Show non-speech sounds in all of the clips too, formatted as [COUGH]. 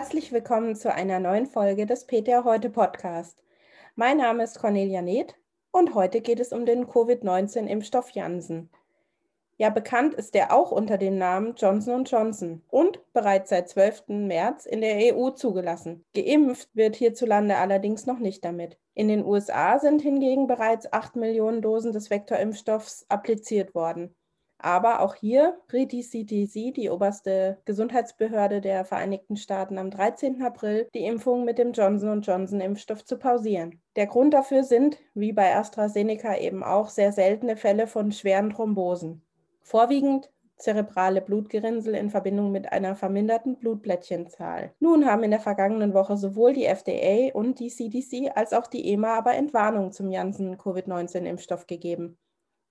Herzlich willkommen zu einer neuen Folge des PTA Heute Podcast. Mein Name ist Cornelia Neth und heute geht es um den Covid-19-Impfstoff Janssen. Ja, bekannt ist er auch unter dem Namen Johnson Johnson und bereits seit 12. März in der EU zugelassen. Geimpft wird hierzulande allerdings noch nicht damit. In den USA sind hingegen bereits 8 Millionen Dosen des Vektorimpfstoffs appliziert worden. Aber auch hier riet die CDC, die oberste Gesundheitsbehörde der Vereinigten Staaten, am 13. April die Impfung mit dem Johnson Johnson-Impfstoff zu pausieren. Der Grund dafür sind, wie bei AstraZeneca eben auch, sehr seltene Fälle von schweren Thrombosen. Vorwiegend zerebrale Blutgerinnsel in Verbindung mit einer verminderten Blutplättchenzahl. Nun haben in der vergangenen Woche sowohl die FDA und die CDC als auch die EMA aber Entwarnung zum Janssen-Covid-19-Impfstoff gegeben.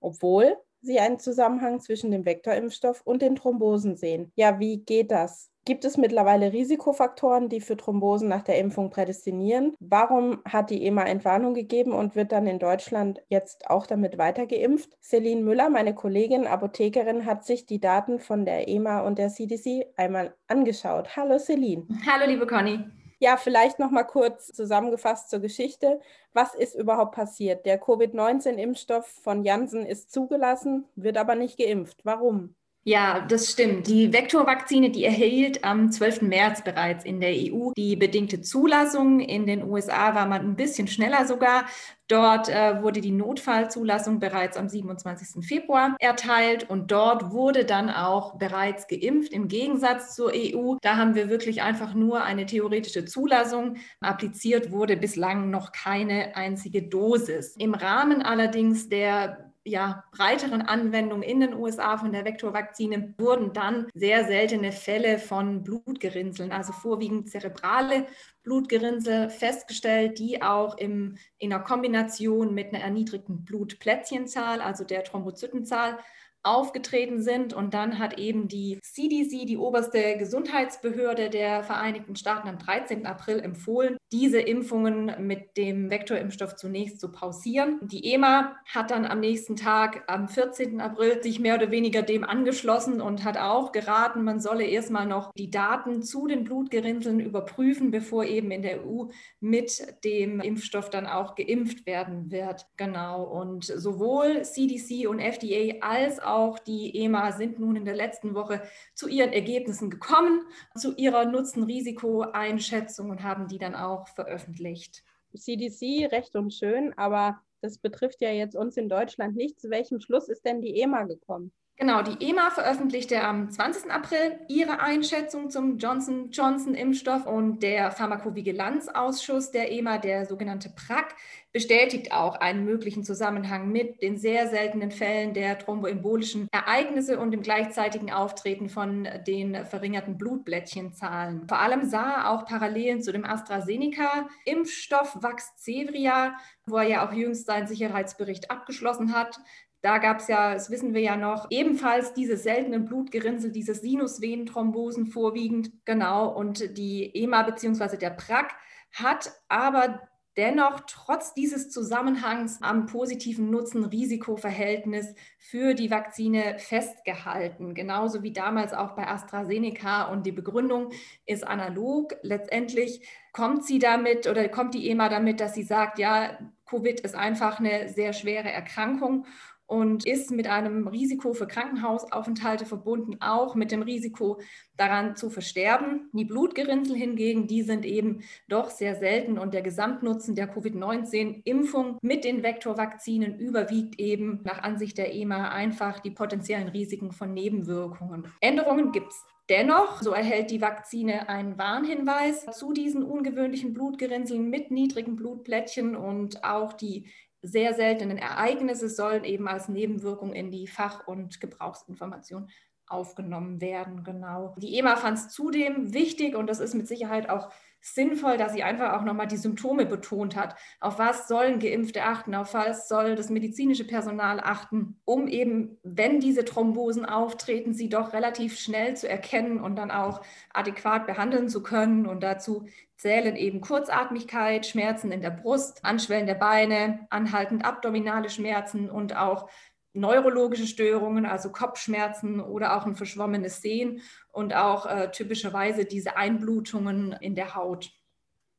Obwohl Sie einen Zusammenhang zwischen dem Vektorimpfstoff und den Thrombosen sehen. Ja, wie geht das? Gibt es mittlerweile Risikofaktoren, die für Thrombosen nach der Impfung prädestinieren? Warum hat die EMA Entwarnung gegeben und wird dann in Deutschland jetzt auch damit weitergeimpft? Celine Müller, meine Kollegin, Apothekerin, hat sich die Daten von der EMA und der CDC einmal angeschaut. Hallo Celine. Hallo liebe Conny. Ja, vielleicht noch mal kurz zusammengefasst zur Geschichte. Was ist überhaupt passiert? Der Covid-19-Impfstoff von Janssen ist zugelassen, wird aber nicht geimpft. Warum? Ja, das stimmt. Die Vektorvakzine, die erhielt am 12. März bereits in der EU die bedingte Zulassung. In den USA war man ein bisschen schneller sogar. Dort äh, wurde die Notfallzulassung bereits am 27. Februar erteilt und dort wurde dann auch bereits geimpft im Gegensatz zur EU. Da haben wir wirklich einfach nur eine theoretische Zulassung. Appliziert wurde bislang noch keine einzige Dosis. Im Rahmen allerdings der ja, breiteren Anwendung in den USA von der Vektorvakzine wurden dann sehr seltene Fälle von Blutgerinnseln, also vorwiegend zerebrale Blutgerinnsel festgestellt, die auch im, in einer Kombination mit einer erniedrigten Blutplättchenzahl, also der Thrombozytenzahl, aufgetreten sind. Und dann hat eben die CDC, die oberste Gesundheitsbehörde der Vereinigten Staaten, am 13. April empfohlen, diese Impfungen mit dem Vektorimpfstoff zunächst zu pausieren. Die EMA hat dann am nächsten Tag, am 14. April, sich mehr oder weniger dem angeschlossen und hat auch geraten, man solle erstmal noch die Daten zu den Blutgerinnseln überprüfen, bevor eben in der EU mit dem Impfstoff dann auch geimpft werden wird. Genau. Und sowohl CDC und FDA als auch die EMA sind nun in der letzten Woche zu ihren Ergebnissen gekommen, zu ihrer Nutzen-Risiko-Einschätzung und haben die dann auch veröffentlicht. CDC, recht und schön, aber das betrifft ja jetzt uns in Deutschland nicht. Zu welchem Schluss ist denn die EMA gekommen? Genau, die EMA veröffentlichte am 20. April ihre Einschätzung zum Johnson Johnson Impfstoff und der Pharmakovigilanzausschuss der EMA, der sogenannte PRAC, bestätigt auch einen möglichen Zusammenhang mit den sehr seltenen Fällen der thromboembolischen Ereignisse und dem gleichzeitigen Auftreten von den verringerten Blutblättchenzahlen. Vor allem sah auch Parallelen zu dem AstraZeneca-Impfstoff Vaxzevria, wo er ja auch jüngst seinen Sicherheitsbericht abgeschlossen hat. Da gab es ja, das wissen wir ja noch, ebenfalls diese seltenen Blutgerinnsel, diese Sinusvenenthrombosen vorwiegend, genau. Und die EMA bzw. der PRAC hat aber dennoch trotz dieses Zusammenhangs am positiven Nutzen-Risiko-Verhältnis für die Vakzine festgehalten. Genauso wie damals auch bei AstraZeneca. Und die Begründung ist analog. Letztendlich kommt sie damit oder kommt die EMA damit, dass sie sagt, ja, Covid ist einfach eine sehr schwere Erkrankung und ist mit einem Risiko für Krankenhausaufenthalte verbunden, auch mit dem Risiko daran zu versterben. Die Blutgerinnsel hingegen, die sind eben doch sehr selten und der Gesamtnutzen der Covid-19-Impfung mit den Vektorvakzinen überwiegt eben nach Ansicht der EMA einfach die potenziellen Risiken von Nebenwirkungen. Änderungen gibt es Dennoch, so erhält die Vakzine einen Warnhinweis zu diesen ungewöhnlichen Blutgerinnseln mit niedrigen Blutplättchen und auch die sehr seltenen Ereignisse sollen eben als Nebenwirkung in die Fach- und Gebrauchsinformation aufgenommen werden. Genau. Die EMA fand es zudem wichtig und das ist mit Sicherheit auch sinnvoll, dass sie einfach auch nochmal die Symptome betont hat. Auf was sollen Geimpfte achten? Auf was soll das medizinische Personal achten, um eben, wenn diese Thrombosen auftreten, sie doch relativ schnell zu erkennen und dann auch adäquat behandeln zu können. Und dazu zählen eben Kurzatmigkeit, Schmerzen in der Brust, Anschwellen der Beine, anhaltend abdominale Schmerzen und auch neurologische Störungen, also Kopfschmerzen oder auch ein verschwommenes Sehen und auch äh, typischerweise diese Einblutungen in der Haut.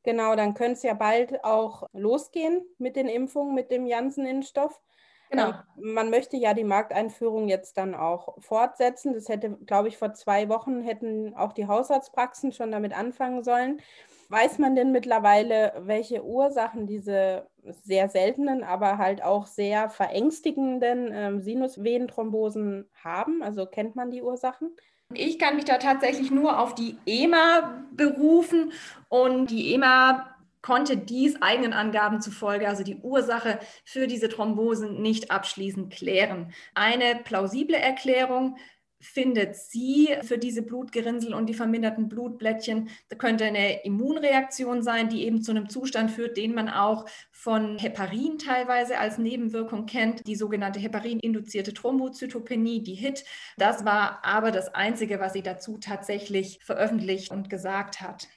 Genau, dann könnte es ja bald auch losgehen mit den Impfungen, mit dem Janssen-Impfstoff. Genau. Ähm, man möchte ja die Markteinführung jetzt dann auch fortsetzen. Das hätte, glaube ich, vor zwei Wochen hätten auch die Hausarztpraxen schon damit anfangen sollen. Weiß man denn mittlerweile, welche Ursachen diese sehr seltenen, aber halt auch sehr verängstigenden ähm, Sinusvenenthrombosen haben? Also kennt man die Ursachen? Ich kann mich da tatsächlich nur auf die EMA berufen und die EMA konnte dies eigenen Angaben zufolge, also die Ursache für diese Thrombosen, nicht abschließend klären. Eine plausible Erklärung findet sie für diese Blutgerinnsel und die verminderten Blutblättchen. Da könnte eine Immunreaktion sein, die eben zu einem Zustand führt, den man auch von Heparin teilweise als Nebenwirkung kennt, die sogenannte Heparin-induzierte Thrombozytopenie, die HIT. Das war aber das Einzige, was sie dazu tatsächlich veröffentlicht und gesagt hat.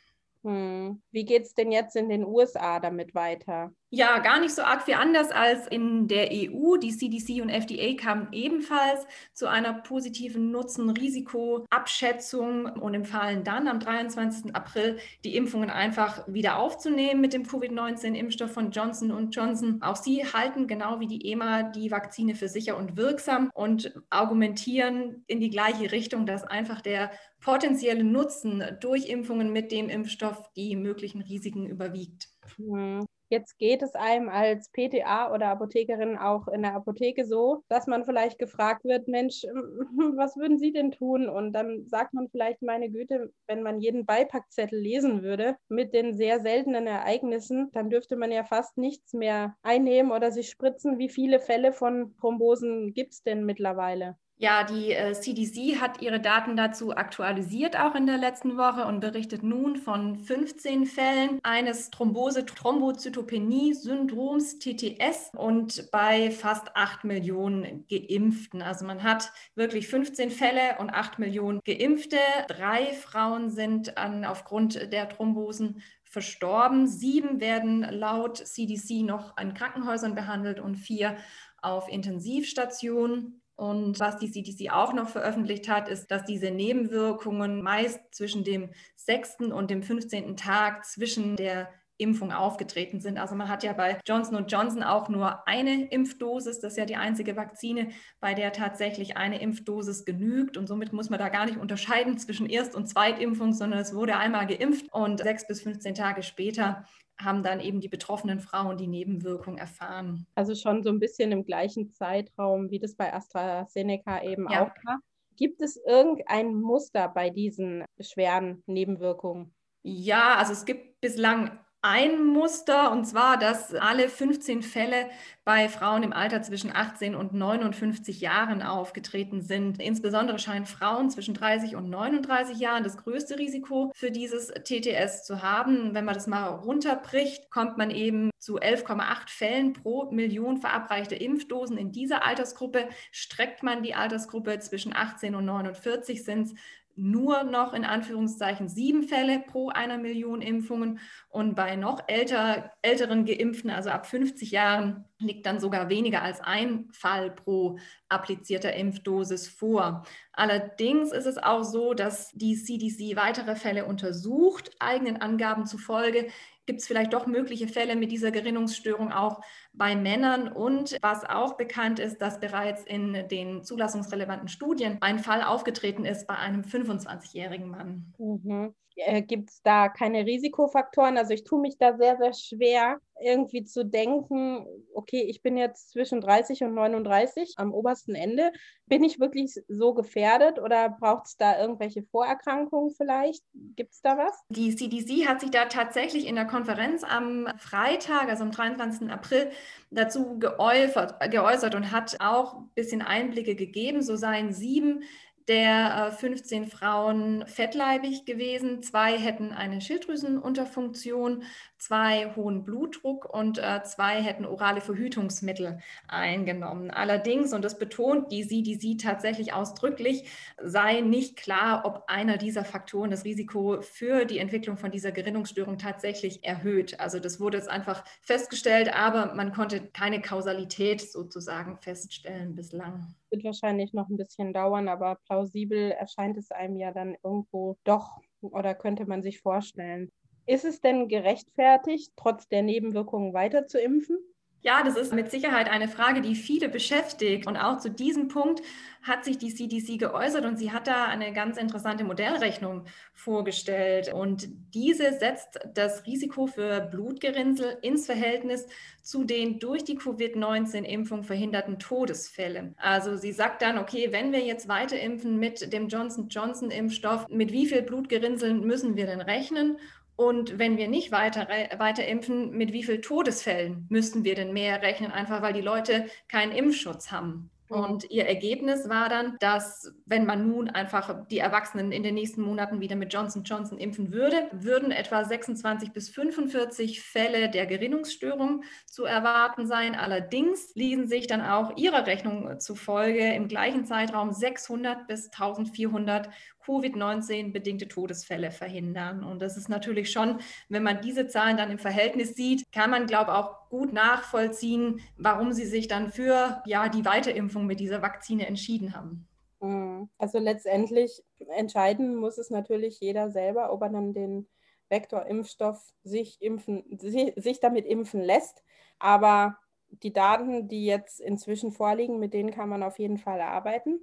Hm. Wie geht es denn jetzt in den USA damit weiter? Ja, gar nicht so arg viel anders als in der EU. Die CDC und FDA kamen ebenfalls zu einer positiven Nutzen-Risiko-Abschätzung und empfahlen dann am 23. April die Impfungen einfach wieder aufzunehmen mit dem Covid-19-Impfstoff von Johnson Johnson. Auch sie halten genau wie die EMA die Vakzine für sicher und wirksam und argumentieren in die gleiche Richtung, dass einfach der potenzielle Nutzen durch Impfungen mit dem Impfstoff die möglichen Risiken überwiegt. Hm. Jetzt geht es einem als PTA oder Apothekerin auch in der Apotheke so, dass man vielleicht gefragt wird, Mensch, [LAUGHS] was würden Sie denn tun? Und dann sagt man vielleicht, meine Güte, wenn man jeden Beipackzettel lesen würde mit den sehr seltenen Ereignissen, dann dürfte man ja fast nichts mehr einnehmen oder sich spritzen. Wie viele Fälle von Thrombosen gibt es denn mittlerweile? Ja, die äh, CDC hat ihre Daten dazu aktualisiert auch in der letzten Woche und berichtet nun von 15 Fällen eines Thrombose-Thrombozytopenie-Syndroms TTS und bei fast 8 Millionen Geimpften. Also man hat wirklich 15 Fälle und 8 Millionen Geimpfte. Drei Frauen sind an, aufgrund der Thrombosen verstorben. Sieben werden laut CDC noch an Krankenhäusern behandelt und vier auf Intensivstationen. Und was die CDC auch noch veröffentlicht hat, ist, dass diese Nebenwirkungen meist zwischen dem sechsten und dem 15. Tag zwischen der Impfung aufgetreten sind. Also man hat ja bei Johnson Johnson auch nur eine Impfdosis. Das ist ja die einzige Vakzine, bei der tatsächlich eine Impfdosis genügt. Und somit muss man da gar nicht unterscheiden zwischen Erst- und Zweitimpfung, sondern es wurde einmal geimpft und sechs bis 15 Tage später haben dann eben die betroffenen Frauen die Nebenwirkung erfahren. Also schon so ein bisschen im gleichen Zeitraum, wie das bei AstraZeneca eben ja. auch war. Gibt es irgendein Muster bei diesen schweren Nebenwirkungen? Ja, also es gibt bislang ein Muster, und zwar, dass alle 15 Fälle bei Frauen im Alter zwischen 18 und 59 Jahren aufgetreten sind. Insbesondere scheinen Frauen zwischen 30 und 39 Jahren das größte Risiko für dieses TTS zu haben. Wenn man das mal runterbricht, kommt man eben zu 11,8 Fällen pro Million verabreichte Impfdosen in dieser Altersgruppe. Streckt man die Altersgruppe zwischen 18 und 49 sind es nur noch in Anführungszeichen sieben Fälle pro einer Million Impfungen und bei noch älter, älteren Geimpften, also ab 50 Jahren, liegt dann sogar weniger als ein Fall pro applizierter Impfdosis vor. Allerdings ist es auch so, dass die CDC weitere Fälle untersucht, eigenen Angaben zufolge gibt es vielleicht doch mögliche Fälle mit dieser Gerinnungsstörung auch bei Männern. Und was auch bekannt ist, dass bereits in den zulassungsrelevanten Studien ein Fall aufgetreten ist bei einem 25-jährigen Mann. Mhm. Äh, gibt es da keine Risikofaktoren? Also ich tue mich da sehr, sehr schwer, irgendwie zu denken, okay, ich bin jetzt zwischen 30 und 39 am obersten Ende. Bin ich wirklich so gefährdet oder braucht es da irgendwelche Vorerkrankungen vielleicht? Gibt es da was? Die CDC hat sich da tatsächlich in der Konferenz am Freitag, also am 23. April, dazu geäußert, geäußert und hat auch ein bisschen Einblicke gegeben. So seien sieben der 15 äh, Frauen fettleibig gewesen. Zwei hätten eine Schilddrüsenunterfunktion, zwei hohen Blutdruck und äh, zwei hätten orale Verhütungsmittel eingenommen. Allerdings, und das betont die sie, die sie tatsächlich ausdrücklich, sei nicht klar, ob einer dieser Faktoren das Risiko für die Entwicklung von dieser Gerinnungsstörung tatsächlich erhöht. Also das wurde jetzt einfach festgestellt, aber man konnte keine Kausalität sozusagen feststellen bislang. Wird wahrscheinlich noch ein bisschen dauern, aber plausibel erscheint es einem ja dann irgendwo doch oder könnte man sich vorstellen. Ist es denn gerechtfertigt, trotz der Nebenwirkungen weiter zu impfen? Ja, das ist mit Sicherheit eine Frage, die viele beschäftigt. Und auch zu diesem Punkt hat sich die CDC geäußert und sie hat da eine ganz interessante Modellrechnung vorgestellt. Und diese setzt das Risiko für Blutgerinnsel ins Verhältnis zu den durch die Covid-19-Impfung verhinderten Todesfällen. Also sie sagt dann, okay, wenn wir jetzt weiter impfen mit dem Johnson-Johnson-Impfstoff, mit wie viel Blutgerinnseln müssen wir denn rechnen? Und wenn wir nicht weiter, weiter impfen, mit wie vielen Todesfällen müssten wir denn mehr rechnen, einfach weil die Leute keinen Impfschutz haben? Mhm. Und ihr Ergebnis war dann, dass wenn man nun einfach die Erwachsenen in den nächsten Monaten wieder mit Johnson Johnson impfen würde, würden etwa 26 bis 45 Fälle der Gerinnungsstörung zu erwarten sein. Allerdings ließen sich dann auch ihrer Rechnung zufolge im gleichen Zeitraum 600 bis 1400 Covid-19-bedingte Todesfälle verhindern. Und das ist natürlich schon, wenn man diese Zahlen dann im Verhältnis sieht, kann man, glaube ich, auch gut nachvollziehen, warum sie sich dann für ja, die Weiterimpfung mit dieser Vakzine entschieden haben. Mhm. Also letztendlich entscheiden muss es natürlich jeder selber, ob er dann den Vektorimpfstoff sich impfen, sich damit impfen lässt. Aber die Daten, die jetzt inzwischen vorliegen, mit denen kann man auf jeden Fall arbeiten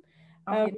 ähm,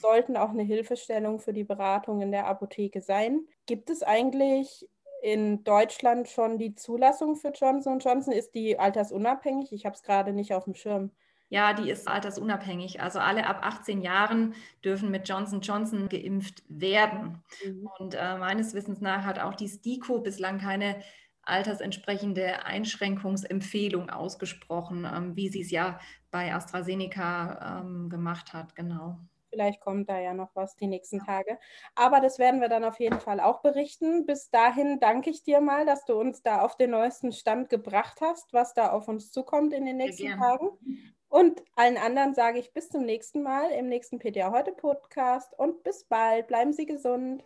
sollten auch eine Hilfestellung für die Beratung in der Apotheke sein. Gibt es eigentlich in Deutschland schon die Zulassung für Johnson Johnson? Ist die altersunabhängig? Ich habe es gerade nicht auf dem Schirm. Ja, die ist altersunabhängig. Also alle ab 18 Jahren dürfen mit Johnson Johnson geimpft werden. Mhm. Und äh, meines Wissens nach hat auch die STIKO bislang keine altersentsprechende Einschränkungsempfehlung ausgesprochen, ähm, wie sie es ja bei AstraZeneca ähm, gemacht hat, genau. Vielleicht kommt da ja noch was die nächsten Tage. Aber das werden wir dann auf jeden Fall auch berichten. Bis dahin danke ich dir mal, dass du uns da auf den neuesten Stand gebracht hast, was da auf uns zukommt in den nächsten Tagen. Und allen anderen sage ich bis zum nächsten Mal im nächsten PTA Heute Podcast und bis bald. Bleiben Sie gesund.